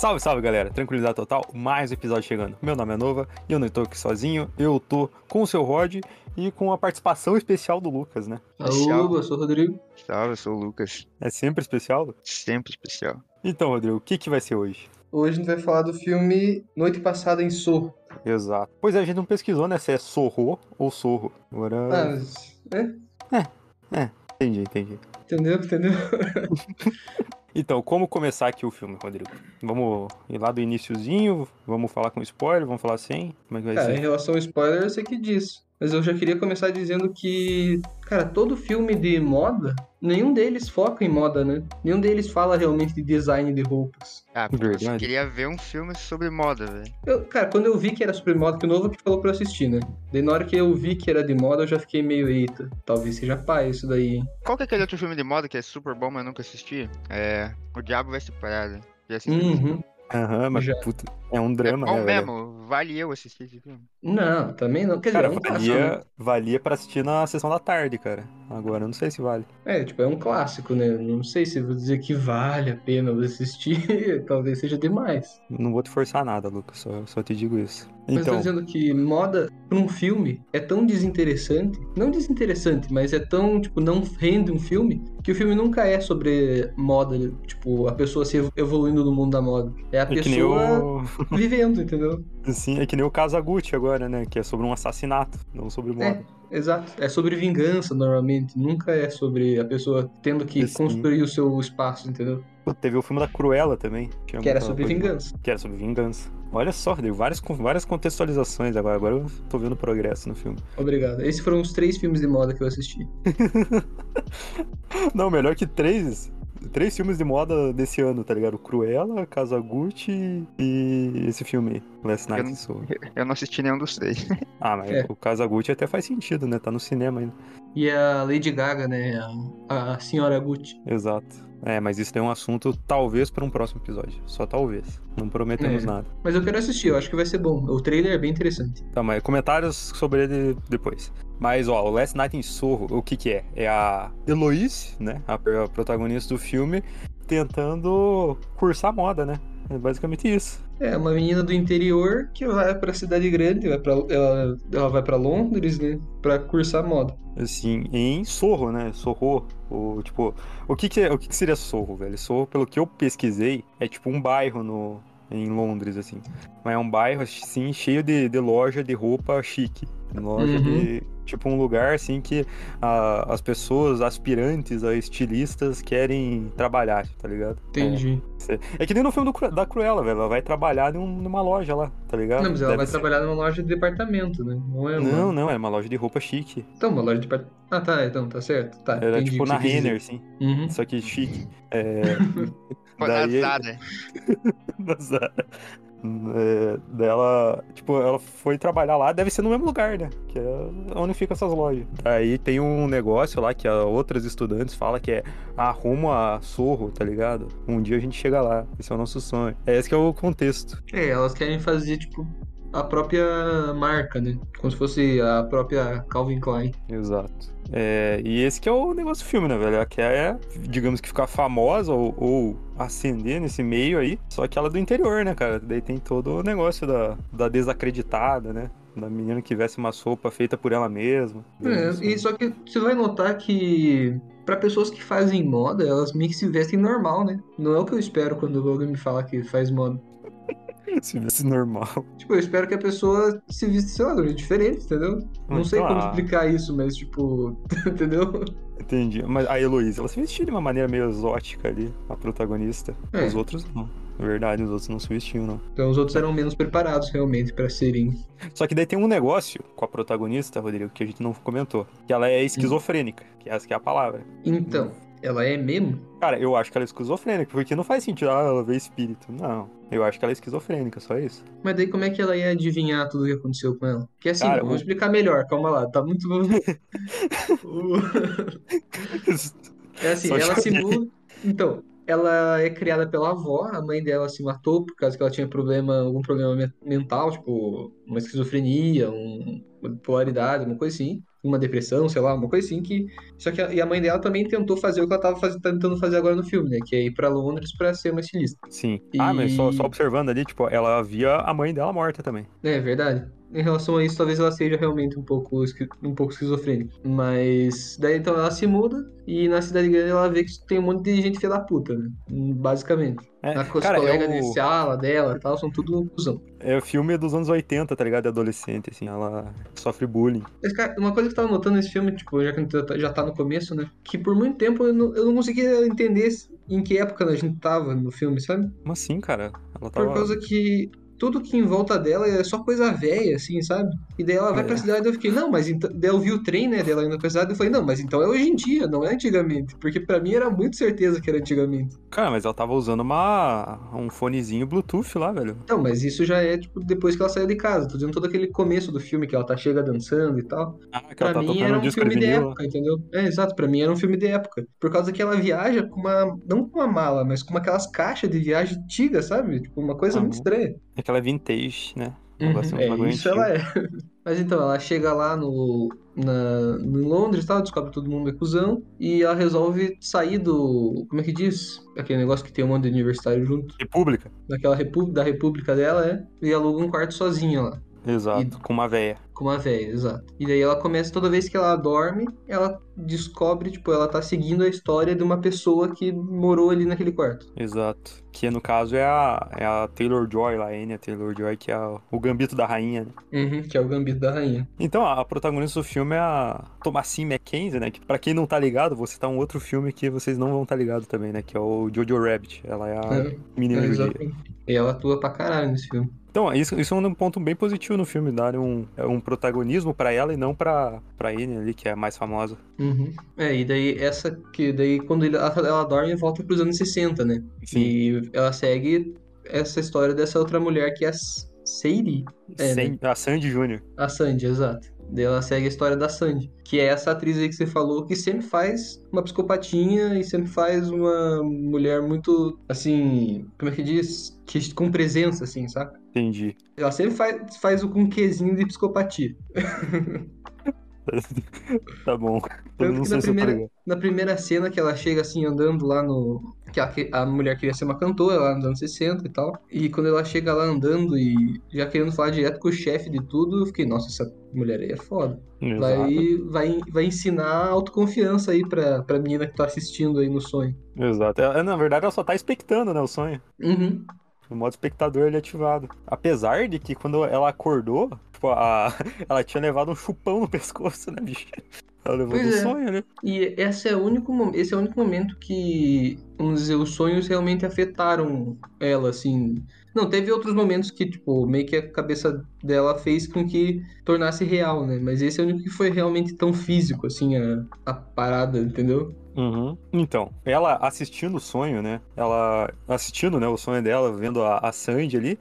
Salve, salve galera, tranquilidade total, mais um episódio chegando. Meu nome é Nova e eu não estou aqui sozinho, eu tô com o seu Rod e com a participação especial do Lucas, né? Alô, eu sou o Rodrigo. Salve, eu sou o Lucas. É sempre especial? Sempre especial. Então, Rodrigo, o que, que vai ser hoje? Hoje a gente vai falar do filme Noite Passada em Sorro. Exato. Pois é, a gente não pesquisou, né, se é Sorro ou Sorro. Agora... Ah, mas... É? Entendi, entendi. Entendeu? Entendeu? Então, como começar aqui o filme, Rodrigo? Vamos ir lá do iniciozinho, vamos falar com spoiler, vamos falar sem? Como é que vai Cara, em ser? relação ao spoiler, eu sei que diz. Mas eu já queria começar dizendo que, cara, todo filme de moda, nenhum deles foca em moda, né? Nenhum deles fala realmente de design de roupas. Ah, Verdade. você queria ver um filme sobre moda, velho. Eu, cara, quando eu vi que era sobre moda, que o Novo que falou pra eu assistir, né? Daí na hora que eu vi que era de moda, eu já fiquei meio, eita, talvez seja pai isso daí, hein? Qual que é aquele outro filme de moda que é super bom, mas eu nunca assisti? É. O Diabo Veste Prada. Já assistiu? Uhum. Aham, mas Já. puta, é um É drama, bom né, velho? Vale eu assistir esse filme. Não, também não. Quer dizer, Cara, é um clássico, né? valia, valia pra assistir na sessão da tarde, cara. Agora eu não sei se vale. É, tipo, é um clássico, né? Não sei se vou dizer que vale a pena assistir, talvez seja demais. Não vou te forçar nada, Lucas, só, só te digo isso. Mas eu tô Então, dizendo que moda pra um filme é tão desinteressante, não desinteressante, mas é tão, tipo, não rende um filme, que o filme nunca é sobre moda, tipo, a pessoa se evo- evoluindo no mundo da moda. É a é pessoa o. vivendo, entendeu? Sim, é que nem o Kazaguchi agora, né? Que é sobre um assassinato, não sobre moda. Exato. É sobre vingança, normalmente. Nunca é sobre a pessoa tendo que Sim. construir o seu espaço, entendeu? Teve o filme da Cruella também. tinha Que era sobre vingança. Que era sobre vingança. Olha só, deu várias, várias contextualizações agora. Agora eu tô vendo progresso no filme. Obrigado. Esses foram os três filmes de moda que eu assisti. Não, melhor que três. Três filmes de moda desse ano, tá ligado? Cruella, Kazaguchi e esse filme aí, Last Night Eu não- in Soho. Eu não assisti nenhum dos três. Ah, mas É. o Kazaguchi até faz sentido, né? Tá no cinema ainda. E a Lady Gaga, né? A, a senhora Gucci. Exato. É, mas isso tem um assunto talvez para um próximo episódio. Só talvez. Não prometemos É. nada. Mas eu quero assistir, eu acho que vai ser bom. O trailer é bem interessante. Tá, mas comentários sobre ele depois. Mas, ó, o Last Night in Soho, o que que é? É a Eloise, né? A, a protagonista do filme, tentando cursar moda, né? É basicamente isso. É, uma menina do interior que vai pra cidade grande, vai pra, ela, ela vai pra Londres, né? Pra cursar moda. Assim, em Sorro, né? Sorro. O, tipo, o que que, é, o que que seria Sorro, velho? Sorro, pelo que eu pesquisei, é tipo um bairro no, em Londres, assim. Mas é um bairro, assim, cheio de, de loja de roupa chique. Loja Uhum. de. Tipo, um lugar, assim, que ah, as pessoas aspirantes a estilistas querem trabalhar, tá ligado? Entendi. É que nem no filme do da Cruella, velho. Ela vai trabalhar num- numa loja lá, tá ligado? Não, mas ela Deve vai ser- trabalhar numa loja de departamento, né? Não é uma... Não, não, é uma loja de roupa chique. Então, uma loja de departamento. Ah, tá, então, tá certo. Tá, Era entendi tipo na Renner, assim. Uhum. Só que chique. É. Daí, da Zara. É, dela, tipo, ela foi trabalhar lá, deve ser no mesmo lugar, né? Que é onde ficam essas lojas. Aí tem um negócio lá que a outras estudantes falam que é rumo a Sorro, tá ligado? Um dia a gente chega lá, esse é o nosso sonho. É esse que é o contexto. É, elas querem fazer, tipo, a própria marca, né? Como se fosse a própria Calvin Klein. Exato. É, e esse que é o negócio do filme, né, velho? Ela quer, digamos que ficar famosa ou, ou ascender nesse meio aí, só que ela é do interior, né, cara? Daí tem todo o negócio da, da desacreditada, né? Da menina que veste uma sopa feita por ela mesma. É, e só que você vai notar que pra pessoas que fazem moda, elas meio que se vestem normal, né? Não é o que eu espero quando alguém me fala que faz moda. Se visse normal. Tipo, eu espero que a pessoa se vista, sei lá, diferente, entendeu? Não sei como explicar isso, mas tipo, entendeu? Entendi. Mas a Heloísa, ela se vestia de uma maneira meio exótica ali, a protagonista. É. Os outros não. Na verdade, os outros não se vestiam, não. Então os outros eram menos preparados realmente pra serem. Só que daí tem um negócio com a protagonista, Rodrigo, que a gente não comentou. Que ela é esquizofrênica, que essa que é a palavra. Então, ela é mesmo? Cara, eu acho que ela é esquizofrênica, porque não faz sentido, ah, ela vê espírito. Não. Eu acho que ela é esquizofrênica, só isso. Mas daí como é que ela ia adivinhar tudo o que aconteceu com ela? Que assim, Cara, eu vou o- explicar melhor, calma lá, tá muito. É assim, Só ela joguei. simula. Então, ela é criada pela avó, a mãe dela se matou por causa que ela tinha problema, algum problema me- mental, tipo, uma esquizofrenia, um, uma bipolaridade, uma coisa assim. Uma depressão, sei lá, uma coisa assim que. Só que a, e a mãe dela também tentou fazer o que ela tava faz, tentando fazer agora no filme, né? Que é ir pra Londres pra ser uma estilista. Sim. Ah, mas só, E- só observando ali, tipo, ela via a mãe dela morta também. É verdade. Em relação a isso, talvez ela seja realmente um pouco, um pouco esquizofrênica. Mas daí então ela se muda e na cidade grande ela vê que tem um monte de gente filha da puta, né? Basicamente. É, A, os cara, colegas é de o, sala dela e tal são tudo cuzão. é o filme dos anos 80, tá ligado? De adolescente, assim, ela sofre bullying. Mas, cara, uma coisa que eu tava notando nesse filme, tipo, já que a gente tá- já tá no começo, né? Que por muito tempo eu não, eu não conseguia entender em que época a gente tava no filme, sabe? Como assim, cara? Ela Por tava. causa que tudo que em volta dela é só coisa velha, assim, sabe? E daí ela vai pra É. cidade e eu fiquei, não, mas então. Daí eu vi o trem, né, dela indo pra cidade e eu falei, não, mas então é hoje em dia, não é antigamente. Porque pra mim era muito certeza que era antigamente. Cara, mas ela tava usando uma um fonezinho Bluetooth lá, velho. Não, mas isso já é, tipo, depois que ela saiu de casa. Tô dizendo todo aquele começo do filme que ela tá chega dançando e tal. Ah, que Pra ela tá mim era um filme de vinil. época, entendeu? É, exato, pra mim era um filme de época. Por causa que ela viaja com uma. Não com uma mala, mas com aquelas caixas de viagem antigas, sabe? Tipo, uma coisa Uhum. muito estranha. Que ela é vintage, né? Um Uhum, negócio- um é, bagulho isso antigo. ela é. Mas então, ela chega lá no, na, em Londres e tal, descobre que todo mundo é cuzão, e ela resolve sair do. Como é que diz? Aquele negócio que tem um monte de universitário junto. República. Daquela repú da república dela, é. E aluga um quarto sozinha lá. Exato, com uma véia. Com uma velha, exato. E daí ela começa, toda vez que ela dorme, ela descobre, tipo, ela tá seguindo a história de uma pessoa que morou ali naquele quarto. Exato. Que no caso é a, é a Taylor Joy lá, a Anya Taylor Joy, que é o gambito da rainha, né? Uhum, que é o gambito da rainha. Então, a, protagonista do filme é a Thomasine Mackenzie, né? Que pra quem não tá ligado, vou citar um outro filme que vocês não vão estar tá ligados também, né? Que é o Jojo Rabbit. Ela é a É, menina é. E ela atua pra caralho nesse filme. Então, isso, isso é um ponto bem positivo no filme, dar um, é um protagonismo pra ela e não pra, pra Anya ali, que é a mais famosa. Uhum. É, e daí essa que daí quando ele- ela, ela dorme volta pros anos 60, né? Sim. E ela segue essa história dessa outra mulher que é a S- Sadie. É, Sem- né? A Sandy Jr. A Sandy, exato. Daí ela segue a história da Sandy, que é essa atriz aí que você falou que sempre faz uma psicopatinha e sempre faz uma mulher muito, assim, como é que diz? Que, com presença, assim, saca? Entendi. Ela sempre faz, faz o com quezinho de psicopatia. tá bom. Tanto que na primeira, na primeira cena que ela chega assim andando lá no. Que a, a mulher queria ser uma cantora lá nos anos 60 e tal. E quando ela chega lá andando e já querendo falar direto com o chefe de tudo, eu fiquei, nossa, essa mulher aí é foda. Exato. Vai, vai, vai ensinar autoconfiança aí pra, pra menina que tá assistindo aí no sonho. Exato. Ela- na verdade, ela só tá expectando, né, o sonho. Uhum. O modo espectador ele é ativado. Apesar de que quando ela acordou, tipo, a... ela tinha levado um chupão no pescoço, né, bicho? Ela levou Pois do é. sonho, né? E esse é, o único, esse é o único momento que, vamos dizer, os sonhos realmente afetaram ela, assim. Não, teve outros momentos que, tipo, meio que a cabeça dela fez com que tornasse real, né? Mas esse é o único que foi realmente tão físico, assim, a, a parada, entendeu? Uhum. Então, ela assistindo o sonho, né? Ela assistindo, né, o sonho dela, vendo a, a Sandy ali,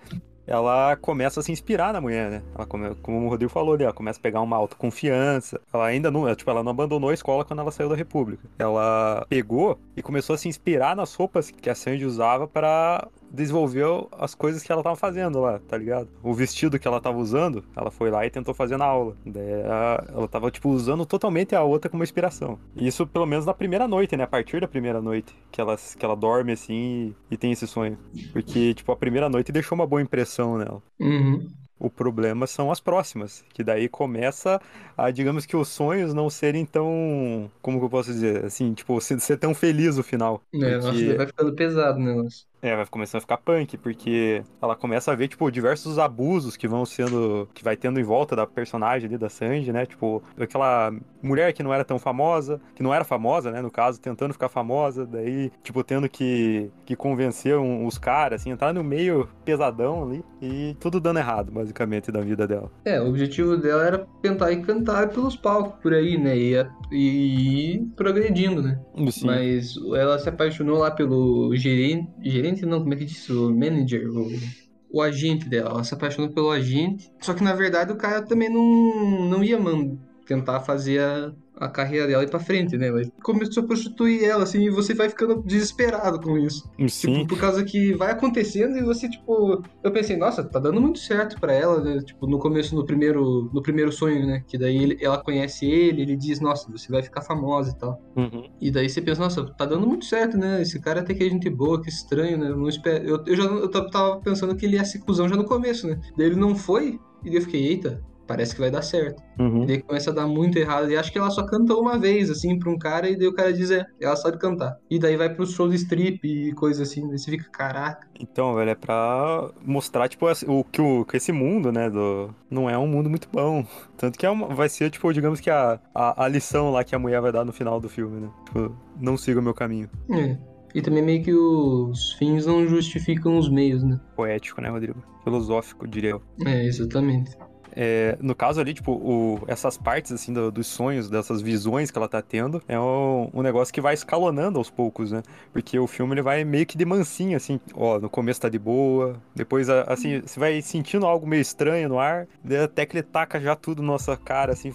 ela começa a se inspirar na mulher, né? Ela come- como o Rodrigo falou ali, ela começa a pegar uma autoconfiança. Ela ainda não, tipo, ela não abandonou a escola quando ela saiu da República. Ela pegou e começou a se inspirar nas roupas que a Sandy usava para desenvolver as coisas que ela tava fazendo lá, tá ligado? O vestido que ela tava usando, ela foi lá e tentou fazer na aula. Daí ela, ela tava, tipo, usando totalmente a outra como inspiração. Isso pelo menos na primeira noite, né? A partir da primeira noite que ela, que ela dorme assim e, e tem esse sonho. Porque, tipo, a primeira noite deixou uma boa impressão nela. Uhum. O problema são as próximas, que daí começa a, digamos que os sonhos não serem tão, como que eu posso dizer, assim, tipo, ser, ser tão feliz o final. É, nossa, Porque- vai ficando pesado o negócio. É, vai começando a ficar punk, porque ela começa a ver, tipo, diversos abusos que vão sendo. que vai tendo em volta da personagem ali da Sanji, né? Tipo, aquela mulher que não era tão famosa, que não era famosa, né? No caso, tentando ficar famosa, daí, tipo, tendo que, que convencer um- os caras, assim, entrar no meio pesadão ali e tudo dando errado, basicamente, da vida dela. É, o objetivo dela era tentar ir cantar pelos palcos por aí, né? E, e ir progredindo, né? Sim. Mas ela se apaixonou lá pelo gerente. Gerente não, como é que diz? O manager, o, o agente dela. Ela se apaixonou pelo agente. Só que na verdade o cara também não, não ia man- tentar fazer a, a carreira dela ir pra frente, né? Mas começou a prostituir ela, assim, e você vai ficando desesperado com isso. Sim. Tipo, por causa que vai acontecendo e você, tipo. Eu pensei, nossa, tá dando muito certo pra ela, né? Tipo, no começo, no primeiro, no primeiro sonho, né? Que daí ele- ela conhece ele, ele diz, nossa, você vai ficar famosa e tal. Uhum. E daí você pensa, nossa, tá dando muito certo, né? Esse cara até que é gente boa, que estranho, né? Eu, não espero... eu, eu já eu tava- pensando que ele ia ser cuzão já no começo, né? Daí ele não foi, e eu fiquei, eita, parece que vai dar certo. Uhum. E daí começa a dar muito errado. E acho que ela só cantou uma vez, assim, pra um cara, e daí o cara diz, é, ela sabe cantar. E daí vai pro show de strip e coisa assim. Daí você fica, caraca. Então, velho, é pra mostrar, tipo, o que, o, que esse mundo, né, do, não é um mundo muito bom. Tanto que é uma- vai ser, tipo, digamos que a, a, a lição lá que a mulher vai dar no final do filme, né? Tipo, não siga o meu caminho. É. E também meio que os fins não justificam os meios, né? Poético, né, Rodrigo? Filosófico, diria eu. É, exatamente. É, no caso ali, tipo, o- essas partes, assim, do- dos sonhos, dessas visões que ela tá tendo, é um, um negócio que vai escalonando aos poucos, né? Porque o filme, ele vai meio que de mansinho, assim, ó, no começo tá de boa, depois, assim, você vai sentindo algo meio estranho no ar, até que ele taca já tudo na nossa cara, assim,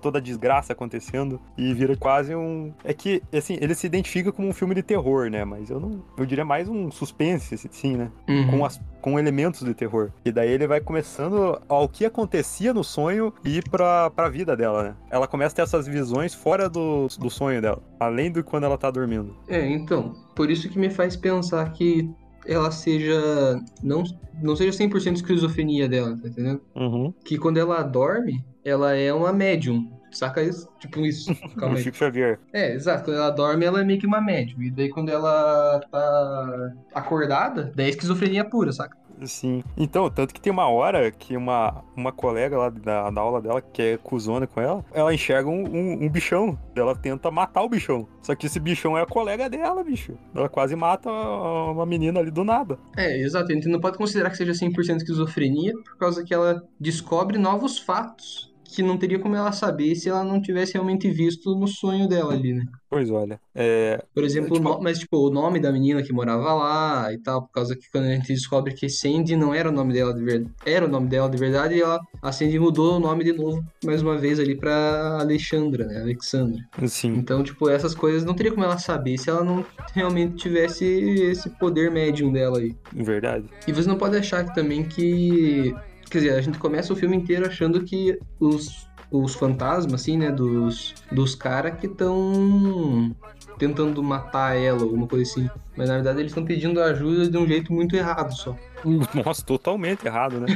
toda a desgraça acontecendo, e vira quase um... É que, assim, ele se identifica como um filme de terror, né? Mas eu não... Eu diria mais um suspense, assim, né? Uhum. com, as- com elementos de terror. E daí ele vai começando ao que acontecia no sonho e ir pra, pra vida dela, né? Ela começa a ter essas visões fora do, do sonho dela, além do quando ela tá dormindo. É, então, por isso que me faz pensar que ela seja. Não, não seja 100% esquizofrenia dela, tá entendendo? Uhum. Que quando ela dorme, ela é uma médium. Saca isso? Tipo isso. Calma aí. Chico Xavier. É, exato. Quando ela dorme, ela é meio que uma médium. E daí quando ela tá acordada, daí é esquizofrenia pura, saca? Sim. Então, tanto que tem uma hora que uma, uma colega lá da, da aula dela, que é cuzona com ela, ela enxerga um, um, um bichão. Ela tenta matar o bichão. Só que esse bichão é a colega dela, bicho. Ela quase mata uma menina ali do nada. É, exato. A gente não pode considerar que seja 100% esquizofrenia por causa que ela descobre novos fatos que não teria como ela saber se ela não tivesse realmente visto no sonho dela ali, né? Pois olha. É, Por exemplo, Tipo- no- mas tipo, o nome da menina que morava lá e tal, por causa que quando a gente descobre que Sandy não era o nome dela de verdade, era o nome dela de verdade, e ela, a Sandy mudou o nome de novo, mais uma vez ali pra Alexandra, né? Alexandra. assim. Então, tipo, essas coisas não teria como ela saber se ela não realmente tivesse esse poder médium dela aí. Verdade. E você não pode achar que também que. Quer dizer, a gente começa o filme inteiro achando que os, os fantasmas, assim, né, dos, dos caras que estão tentando matar ela, alguma coisa assim. Mas na verdade eles estão pedindo ajuda de um jeito muito errado só. Nossa, totalmente errado, né?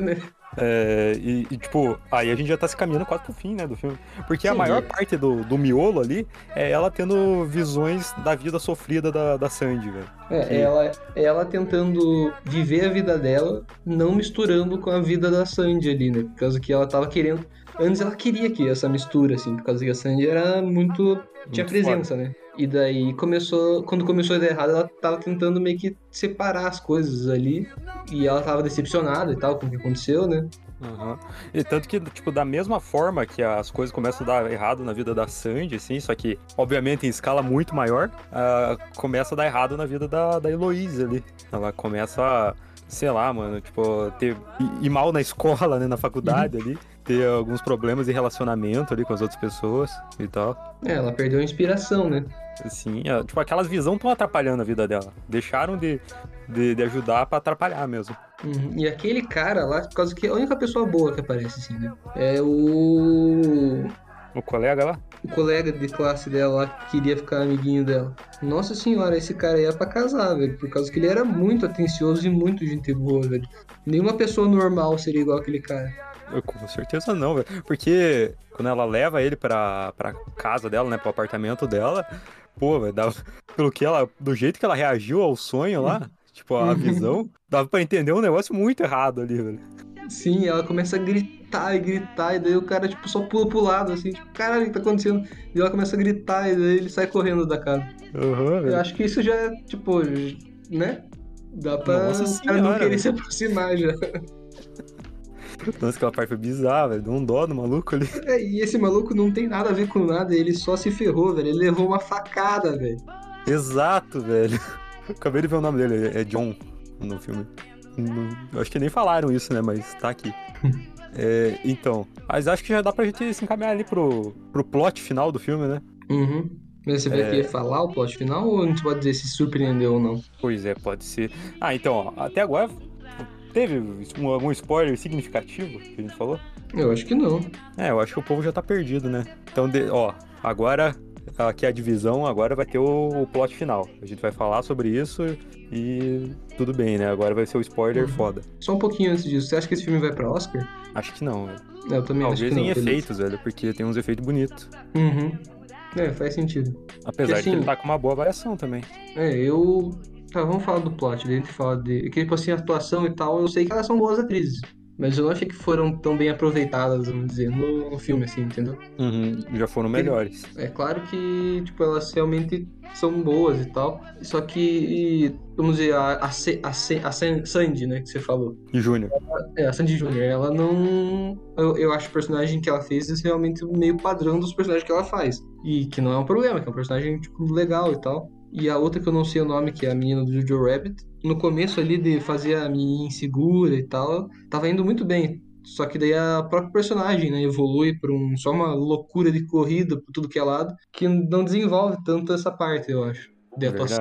Né? É, e, e, tipo, aí a gente já tá se caminhando quase pro fim, né, do filme. Porque a Sim, maior é. parte do, do miolo ali é ela tendo visões da vida sofrida da, da Sandy, velho. É, Que- ela, ela tentando viver a vida dela, não misturando com a vida da Sandy ali, né? Por causa que ela tava querendo. Antes ela queria que essa mistura, assim, por causa que a Sandy era muito. tinha Muito presença, né? E daí começou. Quando começou a dar errado, ela tava tentando meio que separar as coisas ali. E ela tava decepcionada e tal com o que aconteceu, né? Aham. E tanto que, tipo, da mesma forma que as coisas começam a dar errado na vida da Sandy, assim, só que, obviamente, em escala muito maior, ah, começa a dar errado na vida da, da Heloísa ali. Ela começa a, sei lá, mano, tipo, ter, ir- ir mal na escola, né, na faculdade ali, ter alguns problemas de relacionamento ali com as outras pessoas e tal. É, ela perdeu a inspiração, né? Assim, ah, tipo, aquelas visões estão atrapalhando a vida dela. Deixaram de, de, de ajudar pra atrapalhar mesmo. Uhum. E aquele cara lá, por causa que é a única pessoa boa que aparece, assim, né? É o. O colega lá? o colega de classe dela lá que queria ficar amiguinho dela. Nossa senhora, esse cara aí é pra casar, velho. Por causa que ele era muito atencioso e muito gente boa, velho. Nenhuma pessoa normal seria igual aquele cara. Com certeza não, velho. Porque quando ela leva ele pra, pra casa dela, né, pro apartamento dela, pô, velho, dava- pelo que ela, do jeito que ela reagiu ao sonho lá, tipo, a visão, dava pra entender um negócio muito errado ali, velho. Sim, ela começa a gritar e gritar, e daí o cara, tipo, só pula pro lado, assim, tipo, caralho, o que tá acontecendo? E ela começa a gritar, e daí ele sai correndo da casa. Aham, Eu velho. acho que isso já é, tipo, né? Dá pra Nossa o cara não senhora, querer se aproximar já. Nossa, aquela parte foi bizarra, velho. Deu um dó no maluco ali. É, e esse maluco não tem nada a ver com nada, ele só se ferrou, velho. Ele levou uma facada, velho. Exato, velho. Acabei de ver o nome dele, é John no filme. Não- Acho que nem falaram isso, né? Mas tá aqui. É, então, mas acho que já dá pra gente se encaminhar ali pro, pro plot final do filme, né? Uhum. Mas você vai É. querer falar o plot final ou a gente pode dizer se surpreendeu ou não? Pois é, pode ser. Ah, então, ó, até agora teve um- algum spoiler significativo que a gente falou? Eu acho que não. É, eu acho que o povo já tá perdido, né? Então, de- ó, agora aqui é a divisão, agora vai ter o, o plot final. A gente vai falar sobre isso e tudo bem, né? Agora vai ser o spoiler Uhum. foda. Só um pouquinho antes disso, você acha que esse filme vai pra Oscar? Acho que não, velho. Eu também acho Talvez que não. em beleza. efeitos, velho, porque tem uns efeitos bonitos. Uhum. É, faz sentido. Apesar Porque, de que ele assim, tá com uma boa variação também. É, eu. Tá, vamos falar do plot, daí a gente fala de. Que, tipo assim, a atuação e tal, eu sei que elas são boas atrizes. Mas eu não achei que foram tão bem aproveitadas, vamos dizer, no, no filme, assim, entendeu? Uhum, já foram melhores. É claro que, tipo, elas realmente são boas e tal. Só que, vamos dizer, a, a, a, a San- Sandy, né, que você falou. E Júnior. É, a Sandy Júnior, ela não. Eu, eu acho o personagem que ela fez realmente meio padrão dos personagens que ela faz. E que não é um problema, que é um personagem, tipo, legal e tal. E a outra que eu não sei o nome, que é a menina do Jojo Rabbit, no começo ali de fazer a menina insegura e tal, tava indo muito bem. Só que daí a própria personagem, né, evolui pra um, só uma loucura de corrida por tudo que é lado, que não desenvolve tanto essa parte, eu acho. De atuação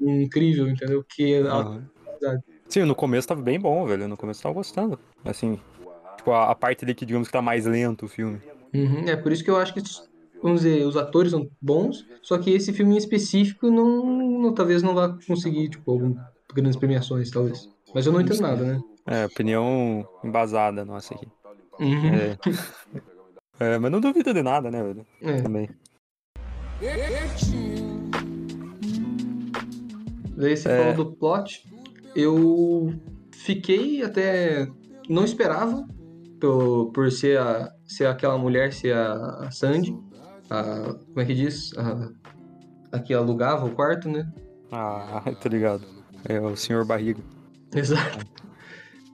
incrível, entendeu? Que a- Aham. Sim, no começo tava bem bom, velho. No começo tava gostando. Assim, tipo, a, a parte ali que digamos que tá mais lento o filme. Uhum, é por isso que eu acho que, vamos dizer, os atores são bons, só que esse filme em específico não, não- talvez não vá conseguir, tipo, algum, grandes premiações, talvez. Mas eu não entendo nada, né? É, opinião embasada nossa aqui. Uhum. É. É, mas não duvido de nada, né, velho? É. Também. Daí você É. falou do plot, eu fiquei até. Não esperava, por, por ser, a, ser aquela mulher, ser a, a Sandy, a, como é que diz? A, a que alugava o quarto, né? Ah, tô ligado. É o senhor barriga. Exato.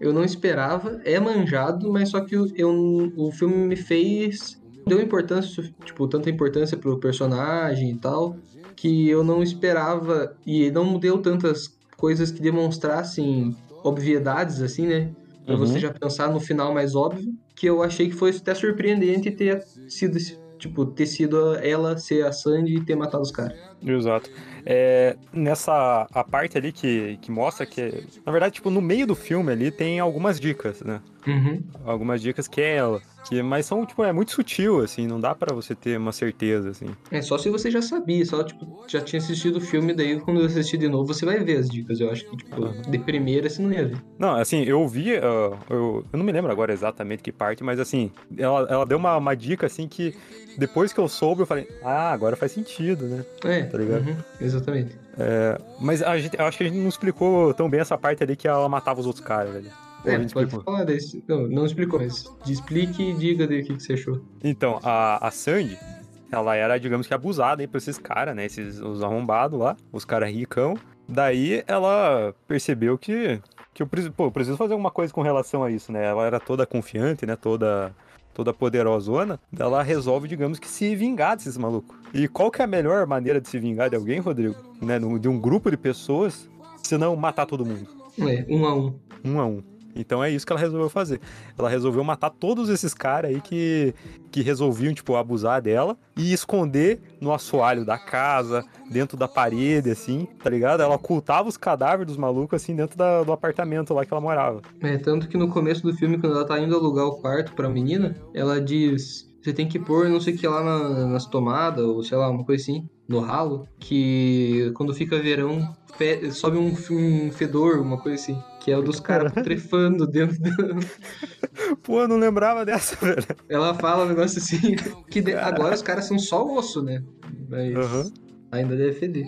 Eu não esperava, é manjado, mas só que eu, eu- o filme me fez. Deu importância, tipo, tanta importância pro personagem e tal, que eu não esperava. E não deu tantas coisas que demonstrassem obviedades, assim, né? Pra Uhum. você já pensar no final mais óbvio, que eu achei que foi até surpreendente ter sido, esse- tipo, ter sido ela ser a Sandy e ter matado os caras. Exato. É, nessa a parte ali que, que mostra que, na verdade, tipo, no meio do filme ali tem algumas dicas, né? Uhum. Algumas dicas que é ela. Que, mas são, tipo, é muito sutil, assim, não dá pra você ter uma certeza, assim. É só se você já sabia, só tipo, já tinha assistido o filme, daí quando eu assistir de novo, você vai ver as dicas. Eu acho que, tipo, Aham. de primeira você não ia ver. Não, assim, eu vi, ah, eu, eu não me lembro agora exatamente que parte, mas assim, ela, ela deu uma, uma dica, assim, que depois que eu soube, eu falei, ah, agora faz sentido, né? É, Tá ligado? uhum, exatamente. É, mas a gente, acho que a gente não explicou tão bem essa parte ali que ela matava os outros caras, velho. É, pode explicou? falar desse. Não, não explicou, mas explique e diga o que, que você achou. Então, a, a Sandy, ela era, digamos que, abusada aí por esses caras, né? Esses os arrombados lá, os caras ricão. Daí ela percebeu que, que eu preciso, pô, eu preciso fazer alguma coisa com relação a isso, né? Ela era toda confiante, né? Toda, toda poderosona. Daí Ela resolve, digamos que, se vingar desses malucos. E qual que é a melhor maneira de se vingar de alguém, Rodrigo? Né? De um grupo de pessoas, se não matar todo mundo. É, um a um. Um a um. Então é isso que ela resolveu fazer. Ela resolveu matar todos esses caras aí que, que resolviam, tipo, abusar dela e esconder no assoalho da casa, dentro da parede, assim, tá ligado? Ela ocultava os cadáveres dos malucos, assim, dentro da- do apartamento lá que ela morava. É, tanto que no começo do filme, quando ela tá indo alugar o quarto pra menina, ela diz: você tem que pôr não sei o que lá na- nas tomadas, ou sei lá, uma coisa assim, no ralo, que quando fica verão, sobe um, um fedor, uma coisa assim. Que é o dos caras putrefando dentro da... Pô, eu não lembrava dessa, velho. Ela fala um negócio assim, que de- agora os caras são só osso, né? Mas Aham. ainda deve feder.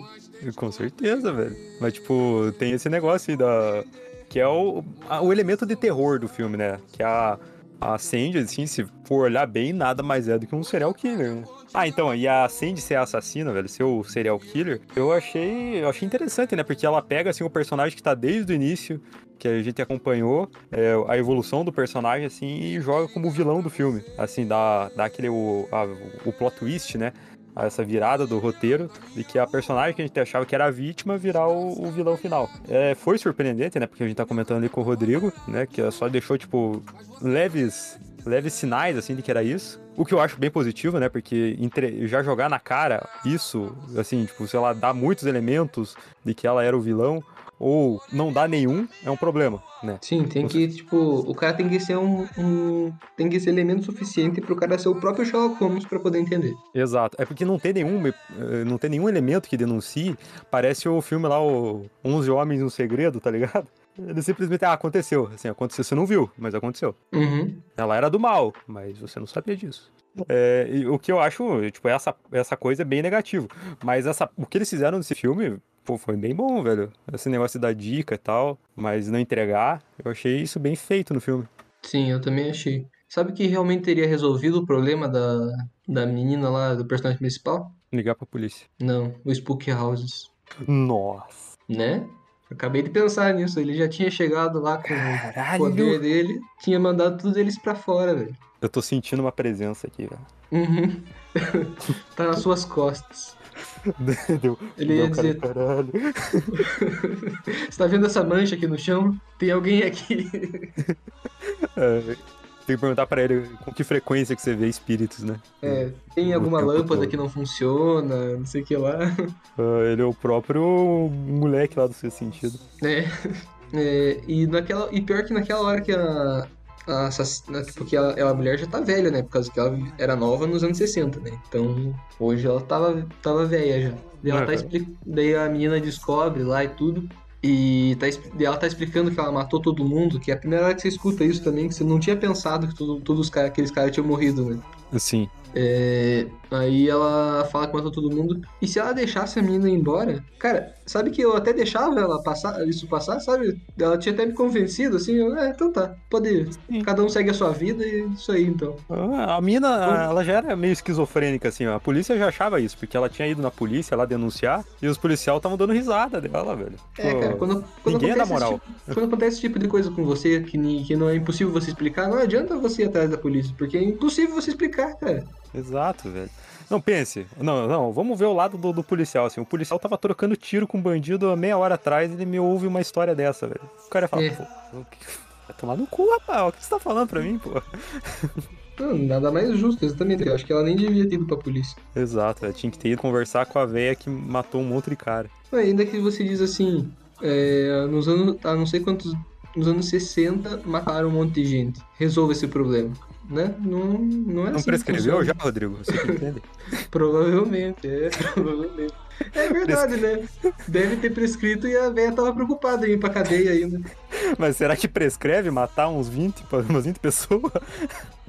Com certeza, velho. Mas, tipo, tem esse negócio aí da. Que é o, o elemento de terror do filme, né? Que é a, a Sandy, assim, se for olhar bem, nada mais é do que um serial killer, né? Ah, então, e a Sandy ser a assassina, velho, ser o serial killer, eu achei, eu achei interessante, né? Porque ela pega, assim, o personagem que tá desde o início, que a gente acompanhou, é, a evolução do personagem, assim, e joga como vilão do filme. Assim, dá, dá aquele, o, a- o plot twist, né? essa virada do roteiro de que a personagem que a gente achava que era a vítima virar o, o vilão final. É, foi surpreendente, né? Porque a gente tá comentando ali com o Rodrigo, né? Que só deixou, tipo, leves leves sinais, assim, de que era isso. O que eu acho bem positivo, né? Porque entre- já jogar na cara isso, assim, tipo, se ela dá muitos elementos de que ela era o vilão, ou não dá nenhum, é um problema, né? Sim, tem que, tipo, o cara tem que ser um, um- tem que ser elemento suficiente pro cara ser o próprio Sherlock Holmes pra poder entender. Exato. É porque não tem nenhum, eh, não tem nenhum elemento que denuncie. Parece o filme lá, o 11 Homens no Segredo, tá ligado? Ele simplesmente, ah, aconteceu. Assim, aconteceu, você não viu, mas aconteceu. Uhum. Ela era do mal, mas você não sabia disso. É, o que eu acho, tipo, essa, essa coisa é bem negativo. Mas essa, o que eles fizeram nesse filme, pô, foi bem bom, velho. Esse negócio da dica e tal, mas não entregar, eu achei isso bem feito no filme. Sim, eu também achei. Sabe o que realmente teria resolvido o problema da, da menina lá, do personagem principal? Ligar pra polícia. Não, o Spook Houses. Nossa. Né? Acabei de pensar nisso. Ele já tinha chegado lá com o Caralho. poder dele, tinha mandado todos eles pra fora, velho. Eu tô sentindo uma presença aqui, velho. Uhum. tá nas suas costas. Deu, Ele deu ia cara, dizer- caralho. Você tá vendo essa mancha aqui no chão? Tem alguém aqui. É, tem que perguntar pra ele com que frequência que você vê espíritos, né? É, tem alguma lâmpada todo. que não funciona, não sei o que lá. Ah, ele é o próprio moleque lá do seu sentido. É, é, e, naquela, e pior que naquela hora que a. a assassina, porque ela, ela- a mulher já tá velha, né? Por causa que ela era nova nos anos 60, né? Então, hoje ela tava, tava velha já. Daí, ela tá Uhum. expli- daí a menina descobre lá e tudo. E tá, daí ela tá explicando que ela matou todo mundo, que é a primeira hora que você escuta isso também, que você não tinha pensado que tudo- todos os caras, aqueles caras tinham morrido, né? Sim. É, aí ela fala que matou todo mundo. E se ela deixasse a menina ir embora, cara, sabe que eu até deixava ela passar, isso passar, sabe? Ela tinha até me convencido, assim, eu, é, então tá, pode ir. Sim. Cada um segue a sua vida e isso aí, então. Ah, A mina, ela já era meio esquizofrênica, assim, ó. A polícia já achava isso, porque ela tinha ido na polícia lá denunciar e os policiais estavam dando risada dela, velho. É, Pô, cara, quando, quando, ninguém é da acontece esse moral. tipo, quando acontece esse tipo de coisa com você, que, que não é impossível você explicar, não adianta você ir atrás da polícia, porque é impossível você explicar, cara. Exato, velho. Não, pense. Não, não, vamos ver o lado do, do policial, assim. O policial tava trocando tiro com um bandido há meia hora atrás e ele me ouve uma história dessa, velho. O cara ia falar, É. pô, o que... vai tomar no cu, rapaz. O que você tá falando pra mim, pô? Não, nada mais justo, exatamente. Eu acho que ela nem devia ter ido pra polícia. Exato, velho. Tinha que ter ido conversar com a véia que matou um de cara. Ainda que você diz assim, é, nos anos, há não sei quantos, nos anos 60 mataram um monte de gente. Resolva esse problema, né? Não, não é Não assim prescreveu já, Rodrigo? Você entende? Provavelmente, é, provavelmente. É verdade, né? Deve ter prescrito e a velha tava preocupada em ir pra cadeia ainda. Mas será que prescreve matar uns 20, pa- umas 20 pessoas?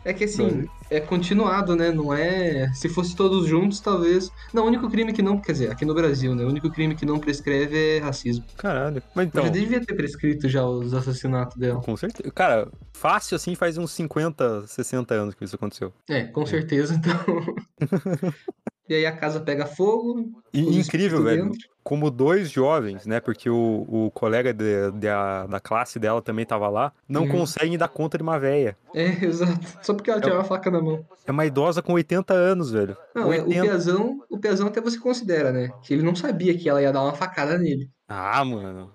É que assim, é continuado, né? Não é. Se fosse todos juntos, talvez. Não, o único crime que não. Quer dizer, aqui no Brasil, né? O único crime que não prescreve é racismo. Caralho. Mas Então, já devia ter prescrito já os assassinatos dela. com certeza. Cara, fácil assim faz uns 50, 60 anos que isso aconteceu. É, com certeza, então. e aí a casa pega fogo. E incrível, velho. dentro. Como dois jovens, né? Porque o, o colega de- de a- da classe dela também tava lá, não Uhum. conseguem dar conta de uma véia. É, exato. Só porque ela tinha uma faca na mão. É uma idosa com 80 anos, velho. Não, é, o 80. Piazão, o Piazão até você considera, né? Que ele não sabia que ela ia dar uma facada nele. Ah, mano.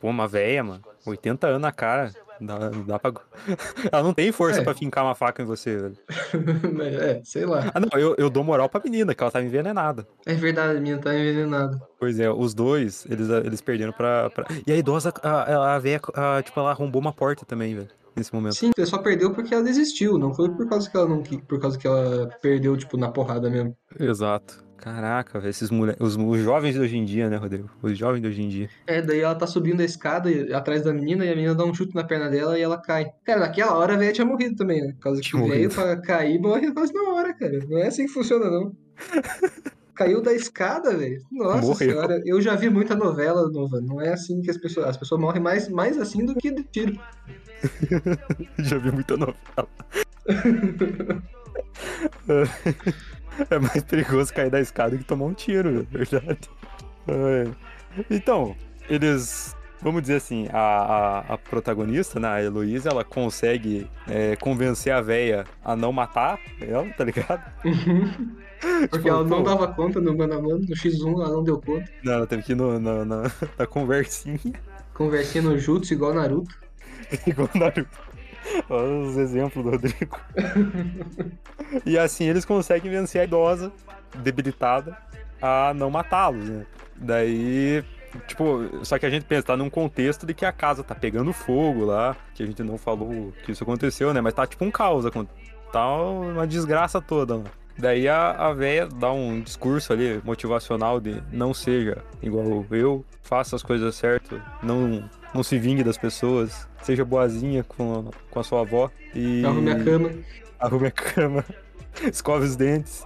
Pô, uma véia, mano. 80 anos na cara. Dá, dá pra... Ela não tem força É. pra fincar uma faca em você, velho. É, sei lá. Ah, não, eu, eu dou moral pra menina, que ela tá envenenada. É verdade, a minha tá envenenada. Pois é, os dois, eles, eles perderam pra, pra... E a idosa, a, a, a véia, a, tipo, ela arrombou uma porta também, velho. Nesse momento. Sim, ela só perdeu porque ela desistiu. Não foi por causa que ela não por causa que ela perdeu, tipo, na porrada mesmo. Exato. Caraca, velho, esses moleques. Os, os jovens de hoje em dia, né, Rodrigo? Os jovens de hoje em dia. É, daí ela tá subindo a escada e- atrás da menina e a menina dá um chute na perna dela e ela cai. Cara, naquela hora a velha tinha morrido também, né? Por causa que Tinha o velho morrido. pra cair morre quase na hora, cara. Não é assim que funciona, não. Caiu da escada, velho. Nossa Morreu. senhora, eu já vi muita novela nova. Não é assim que as pessoas. As pessoas morrem mais, mais assim do que de tiro. Já vi muita novela. é mais perigoso cair da escada que tomar um tiro, é verdade. É. Então, eles. Vamos dizer assim, a, a, a protagonista, né, a Heloísa, ela consegue é, convencer a véia a não matar ela, tá ligado? Porque Tipo, ela não pô, dava conta no mano a mano, no X1 ela não deu conta. Não, ela teve que ir no, na, na, na conversinha, Conversinha no Jutsu igual Naruto. igual Naruto. Olha os exemplos do Rodrigo. e assim eles conseguem vencer a idosa, debilitada, a não matá-los, né? Daí, tipo, só que a gente pensa, tá num contexto de que a casa tá pegando fogo lá, que a gente não falou que isso aconteceu, né? Mas tá tipo um caos, tá uma desgraça toda, mano. Daí a, a véia dá um discurso ali motivacional de não seja igual eu, faça as coisas certas, não, não se vingue das pessoas, seja boazinha com, a, com a sua avó e. Arrume a cama. Arrume a cama, escove os dentes.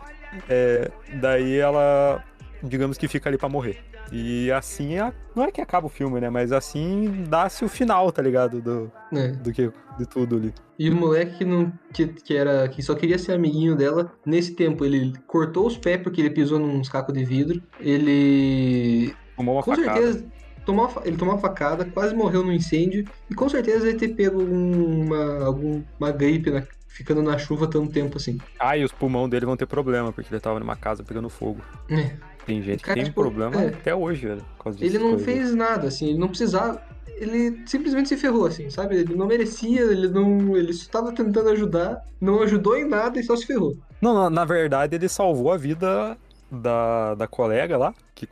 É, daí ela, digamos que fica ali para morrer. E assim, não é que acaba o filme, né? Mas assim dá-se o final, tá ligado? Do, é. do que, de tudo ali. E o moleque que, não, que, que, era, que só queria ser amiguinho dela, nesse tempo ele cortou os pés porque ele pisou num cacos de vidro. Ele. Tomou uma com facada. certeza. Tomou, ele tomou uma facada, quase morreu no incêndio. E com certeza ele ter pego uma, alguma gripe na, ficando na chuva tanto tempo assim. Ah, e os pulmões dele vão ter problema, porque ele tava numa casa pegando fogo. É. Tem gente cara, que tem tipo, problema é. até hoje, velho. Ele não coisas. fez nada, assim, ele não precisava. Ele simplesmente se ferrou, assim, sabe? Ele não merecia, ele não. Ele estava tentando ajudar, não ajudou em nada e só se ferrou. Não, na, na verdade, ele salvou a vida da, da colega lá, que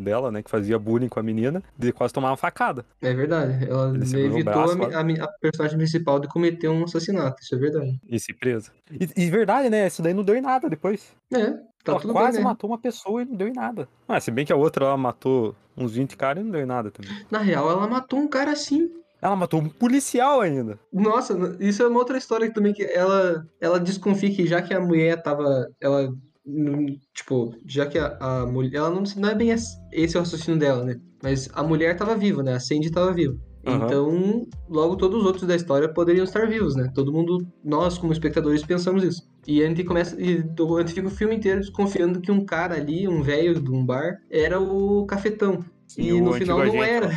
dela, né, que fazia bullying com a menina, de quase tomar uma facada. É verdade. Ela evitou a, a, a, personagem principal de cometer um assassinato, isso é verdade. E se presa. E, e verdade, né? Isso daí não deu em nada depois. É. Tá ela quase bem, né? matou uma pessoa e não deu em nada. Ah, se bem que a outra ela matou uns 20 caras e não deu em nada também. Na real, ela matou um cara assim. Ela matou um policial ainda. Nossa, isso é uma outra história também que ela, ela desconfia que já que a mulher tava. Ela tipo, já que a, a, mulher, ela não, não é bem esse o raciocínio dela, né? Mas a mulher tava viva, né? A Sandy tava viva. Uhum. Então, logo todos os outros da história poderiam estar vivos, né? Todo mundo, nós como espectadores, pensamos isso. E a gente começa, e a gente fica o filme inteiro desconfiando que um cara ali, um velho de um bar, era o cafetão. Sim, e no final não era.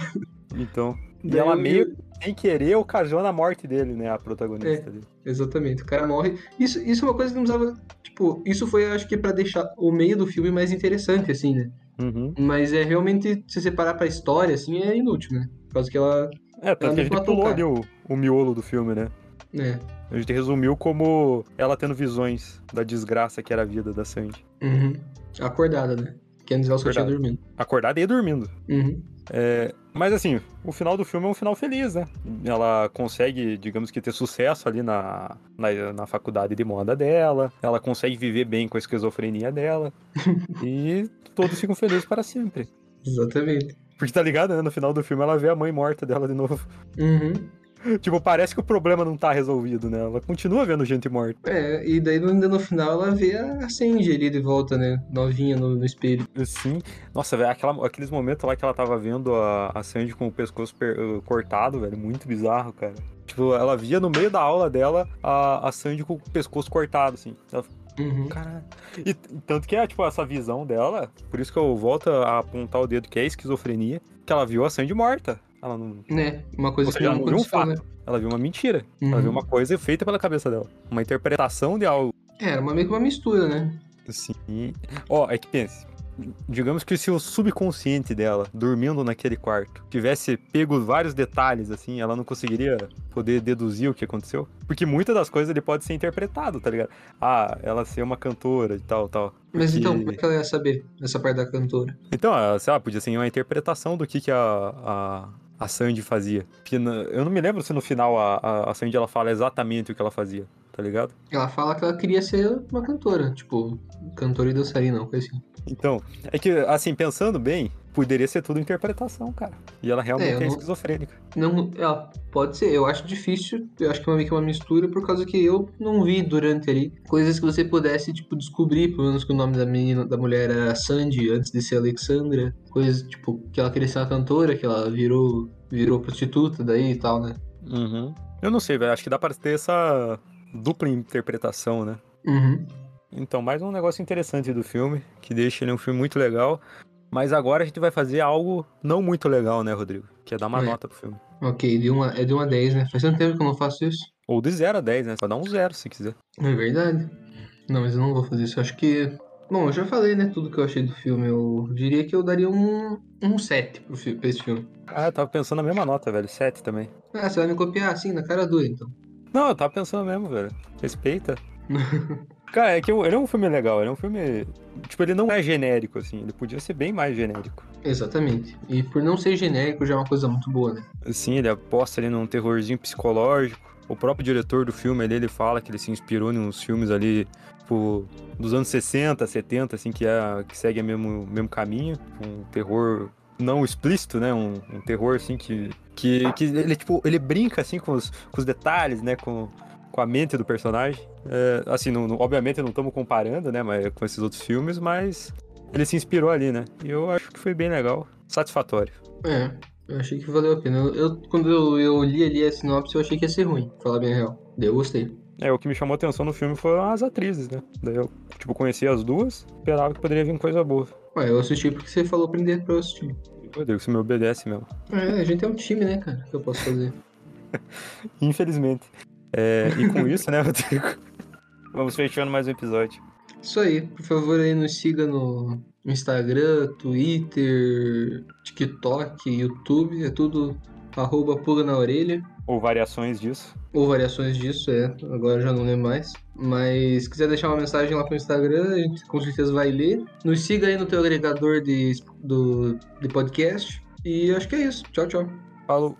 Então. E ela meio sem querer ocasiona a morte dele, né? A protagonista é, Exatamente. O cara morre. Isso, isso é uma coisa que não precisava. Tipo, isso foi, acho que, para deixar o meio do filme mais interessante, assim, né? Uhum. Mas é realmente, se separar pra história, assim, é inútil, né? Por causa que ela. É, tanto que a gente pulou ali o, o miolo do filme, né? É. A gente resumiu como ela tendo visões da desgraça que era a vida da Sandy. Uhum. Acordada, né? Quer dizer, ela só tinha dormindo. Acordada e dormindo. Uhum. É, mas assim, o final do filme é um final feliz, né? Ela consegue, digamos que, ter sucesso ali na, na, na faculdade de moda dela, ela consegue viver bem com a esquizofrenia dela, e todos ficam felizes para sempre. Exatamente. Porque tá ligado, né? No final do filme ela vê a mãe morta dela de novo. Uhum. tipo, parece que o problema não tá resolvido, né? Ela continua vendo gente morta. É, e daí ainda no final ela vê a Sandy ali de volta, né? Novinha no, no espelho. Sim. Nossa, velho, aquela, aqueles momentos lá que ela tava vendo a, a Sandy com o pescoço per, uh, cortado, velho, muito bizarro, cara. Tipo, ela via no meio da aula dela a, a Sandy com o pescoço cortado, assim. Ela, Uhum. Caralho. E tanto que é, tipo, essa visão dela, por isso que eu volto a apontar o dedo que é esquizofrenia, que ela viu a Sandy morta. Ela não. Né? Uma coisa seja, que não, não viu um fato. Né? Ela viu uma mentira. Uhum. Ela viu uma coisa feita pela cabeça dela. Uma interpretação de algo. É, era uma, meio que uma mistura, né? Sim. Ó, oh, é que pense. Digamos que se o subconsciente dela, dormindo naquele quarto, tivesse pego vários detalhes, assim, ela não conseguiria poder deduzir o que aconteceu? Porque muitas das coisas ele pode ser interpretado, tá ligado? Ah, ela ser uma cantora e tal, tal. Mas então, como é que ela ia saber essa parte da cantora? Então, sei lá, podia ser uma interpretação do que, que a, a a Sandy fazia. Eu não me lembro se no final a, a Sandy ela fala exatamente o que ela fazia, tá ligado? Ela fala que ela queria ser uma cantora, tipo, cantora e dançarina, não coisa assim. Então, é que, assim, pensando bem, poderia ser tudo interpretação, cara. E ela realmente é, é não, esquizofrênica. Não, ela pode ser. Eu acho difícil. Eu acho que é meio que uma mistura por causa que eu não vi durante ali coisas que você pudesse, tipo, descobrir, pelo menos que o nome da menina, da mulher era Sandy antes de ser Alexandra. Coisas, tipo, que ela queria ser uma cantora, que ela virou, virou prostituta daí e tal, né? Uhum. Eu não sei, velho. Acho que dá pra ter essa dupla interpretação, né? Uhum. Então, mais um negócio interessante do filme, que deixa ele um filme muito legal. Mas agora a gente vai fazer algo não muito legal, né, Rodrigo? Que é dar uma é. nota pro filme. Ok, de uma, é de uma 10, né? Faz tanto tempo que eu não faço isso. Ou de 0 a 10, né? Pode dar um 0 se quiser. É verdade. Não, mas eu não vou fazer isso. Eu acho que. Bom, eu já falei, né, tudo que eu achei do filme. Eu diria que eu daria um, um 7 pro fi pra esse filme. Ah, eu tava pensando na mesma nota, velho. 7 também. Ah, você vai me copiar assim, na cara dura, então. Não, eu tava pensando mesmo, velho. Respeita. Cara, é que ele é um filme legal, ele é um filme. Tipo, ele não é genérico, assim, ele podia ser bem mais genérico. Exatamente. E por não ser genérico já é uma coisa muito boa, né? Assim, ele aposta ali num terrorzinho psicológico. O próprio diretor do filme ali, ele fala que ele se inspirou nos filmes ali, tipo, dos anos 60, 70, assim, que, é, que segue o mesmo, mesmo caminho. Um terror não explícito, né? Um, um terror, assim, que, que, que ele, tipo, ele brinca, assim, com os, com os detalhes, né? Com, com a mente do personagem. É, assim, não, não- obviamente não estamos comparando, né, mas, com esses outros filmes, mas ele se inspirou ali, né? E eu acho que foi bem legal, satisfatório. É, eu achei que valeu a pena. Eu, quando eu, eu li ali a sinopse, eu achei que ia ser ruim, pra falar bem a real. Eu gostei. É, o que me chamou a atenção no filme foram as atrizes, né? Daí eu, tipo, conheci as duas, esperava que poderia vir coisa boa. Ué, eu assisti porque você falou aprender pra eu assistir. Rodrigo, você me obedece mesmo. É, a gente é um time, né, cara? O que eu posso fazer? Infelizmente. É, e com isso, né, Rodrigo? Vamos fechando mais um episódio. Isso aí, por favor aí nos siga no Instagram, Twitter, TikTok, YouTube, é tudo arroba pulga na orelha. Ou variações disso. Ou variações disso, é. Agora já não lembro mais. Mas se quiser deixar uma mensagem lá pro Instagram, a gente com certeza vai ler. Nos siga aí no teu agregador de, do, de podcast. E acho que é isso. Tchau, tchau. Falou.